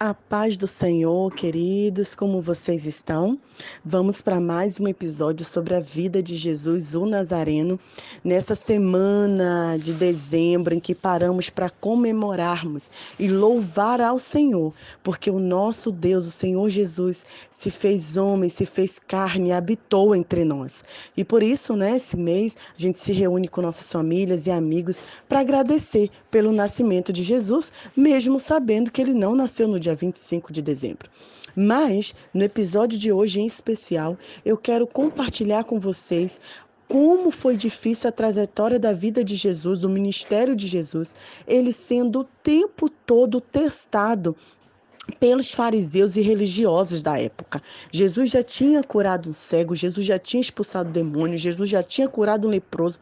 A paz do Senhor, queridos, como vocês estão? Vamos para mais um episódio sobre a vida de Jesus, o Nazareno, nessa semana de dezembro em que paramos para comemorarmos e louvar ao Senhor, porque o nosso Deus, o Senhor Jesus, se fez homem, se fez carne habitou entre nós. E por isso, né, esse mês, a gente se reúne com nossas famílias e amigos para agradecer pelo nascimento de Jesus, mesmo sabendo que ele não nasceu no dia dia 25 de dezembro. Mas, no episódio de hoje em especial, eu quero compartilhar com vocês como foi difícil a trajetória da vida de Jesus, do ministério de Jesus, ele sendo o tempo todo testado pelos fariseus e religiosos da época. Jesus já tinha curado um cego, Jesus já tinha expulsado demônio, Jesus já tinha curado um leproso,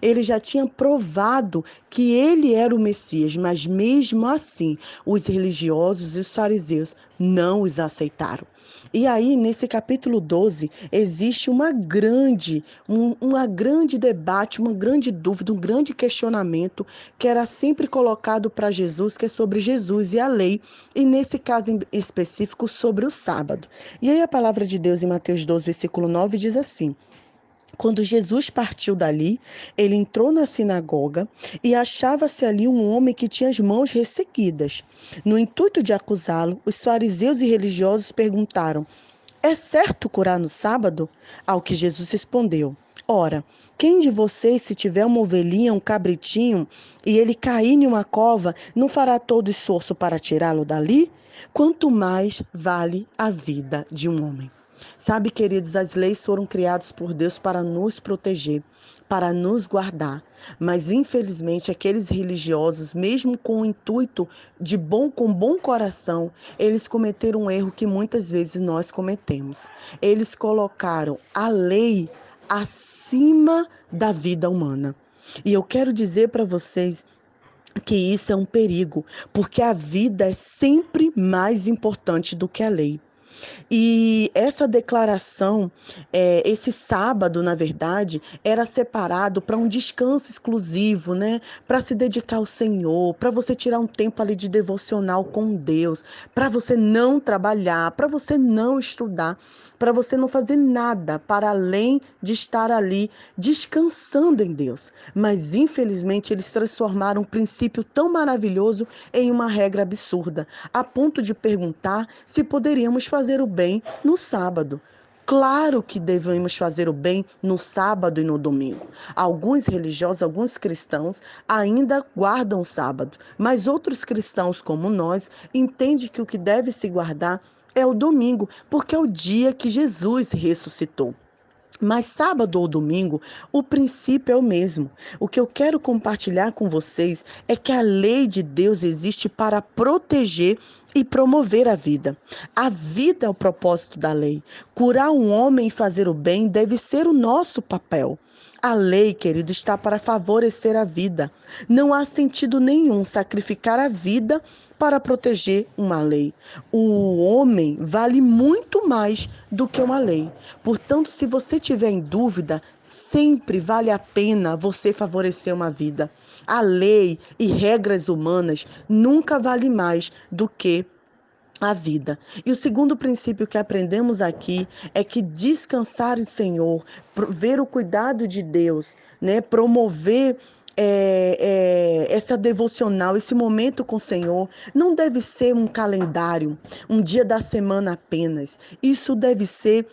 ele já tinha provado que ele era o Messias, mas mesmo assim, os religiosos e os fariseus não os aceitaram. E aí, nesse capítulo 12, existe uma grande, um uma grande debate, uma grande dúvida, um grande questionamento que era sempre colocado para Jesus, que é sobre Jesus e a lei, e nesse caso em específico, sobre o sábado. E aí a palavra de Deus em Mateus 12, versículo 9 diz assim: quando Jesus partiu dali, ele entrou na sinagoga e achava-se ali um homem que tinha as mãos ressequidas. No intuito de acusá-lo, os fariseus e religiosos perguntaram: É certo curar no sábado? Ao que Jesus respondeu: Ora, quem de vocês, se tiver uma ovelhinha, um cabritinho, e ele cair em uma cova, não fará todo esforço para tirá-lo dali? Quanto mais vale a vida de um homem. Sabe, queridos, as leis foram criadas por Deus para nos proteger, para nos guardar. Mas infelizmente aqueles religiosos, mesmo com o intuito de bom com bom coração, eles cometeram um erro que muitas vezes nós cometemos. Eles colocaram a lei acima da vida humana. E eu quero dizer para vocês que isso é um perigo, porque a vida é sempre mais importante do que a lei. E essa declaração, é, esse sábado, na verdade, era separado para um descanso exclusivo, né? Para se dedicar ao Senhor, para você tirar um tempo ali de devocional com Deus, para você não trabalhar, para você não estudar, para você não fazer nada para além de estar ali descansando em Deus. Mas infelizmente eles transformaram um princípio tão maravilhoso em uma regra absurda, a ponto de perguntar se poderíamos fazer o bem no sábado. Claro que devemos fazer o bem no sábado e no domingo. Alguns religiosos, alguns cristãos ainda guardam o sábado, mas outros cristãos, como nós, entendem que o que deve se guardar é o domingo, porque é o dia que Jesus ressuscitou. Mas sábado ou domingo, o princípio é o mesmo. O que eu quero compartilhar com vocês é que a lei de Deus existe para proteger e promover a vida. A vida é o propósito da lei. Curar um homem e fazer o bem deve ser o nosso papel. A lei, querido, está para favorecer a vida. Não há sentido nenhum sacrificar a vida para proteger uma lei. O homem vale muito mais do que uma lei. Portanto, se você tiver em dúvida, sempre vale a pena você favorecer uma vida. A lei e regras humanas nunca vale mais do que a vida. E o segundo princípio que aprendemos aqui é que descansar em Senhor, ver o cuidado de Deus, né, promover é, é, essa devocional, esse momento com o Senhor, não deve ser um calendário, um dia da semana apenas. Isso deve ser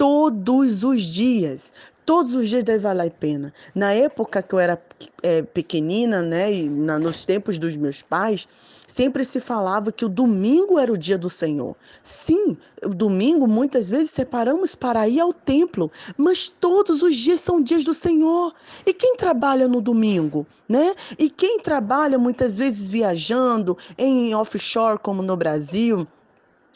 todos os dias. Todos os dias deve valer a pena. Na época que eu era é, pequenina, né, e na, nos tempos dos meus pais, Sempre se falava que o domingo era o dia do Senhor. Sim, o domingo muitas vezes separamos para ir ao templo, mas todos os dias são dias do Senhor. E quem trabalha no domingo, né? E quem trabalha muitas vezes viajando em offshore como no Brasil,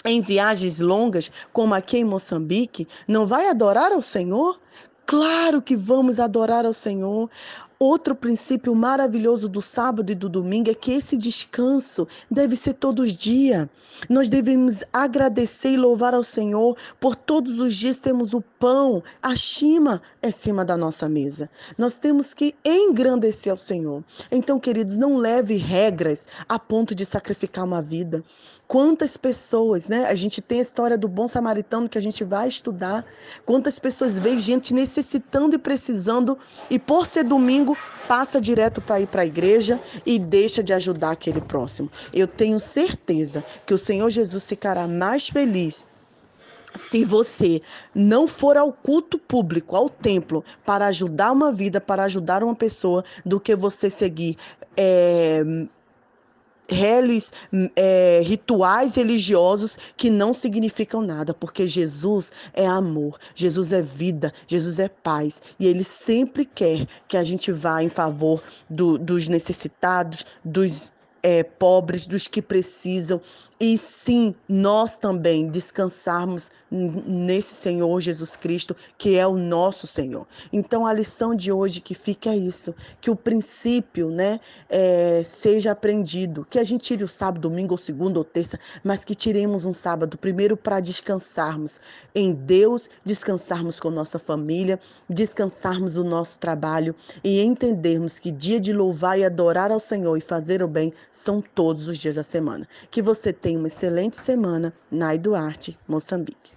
em viagens longas, como aqui em Moçambique, não vai adorar ao Senhor? Claro que vamos adorar ao Senhor. Outro princípio maravilhoso do sábado e do domingo é que esse descanso deve ser todos os dias. Nós devemos agradecer e louvar ao Senhor por todos os dias temos o pão, a chima em cima da nossa mesa. Nós temos que engrandecer ao Senhor. Então, queridos, não leve regras a ponto de sacrificar uma vida. Quantas pessoas, né? A gente tem a história do bom samaritano que a gente vai estudar. Quantas pessoas veem gente necessitando e precisando e por ser domingo passa direto para ir para a igreja e deixa de ajudar aquele próximo. Eu tenho certeza que o Senhor Jesus ficará mais feliz se você não for ao culto público, ao templo, para ajudar uma vida, para ajudar uma pessoa, do que você seguir é, relis, é, rituais religiosos que não significam nada, porque Jesus é amor, Jesus é vida, Jesus é paz e Ele sempre quer que a gente vá em favor do, dos necessitados, dos é, pobres, dos que precisam, e sim, nós também descansarmos nesse Senhor Jesus Cristo, que é o nosso Senhor. Então, a lição de hoje que fica é isso: que o princípio né, é, seja aprendido, que a gente tire o sábado, domingo, ou segunda ou terça, mas que tiremos um sábado primeiro para descansarmos em Deus, descansarmos com nossa família, descansarmos o nosso trabalho e entendermos que dia de louvar e adorar ao Senhor e fazer o bem são todos os dias da semana. Que você tenha uma excelente semana. Nai Duarte, Moçambique.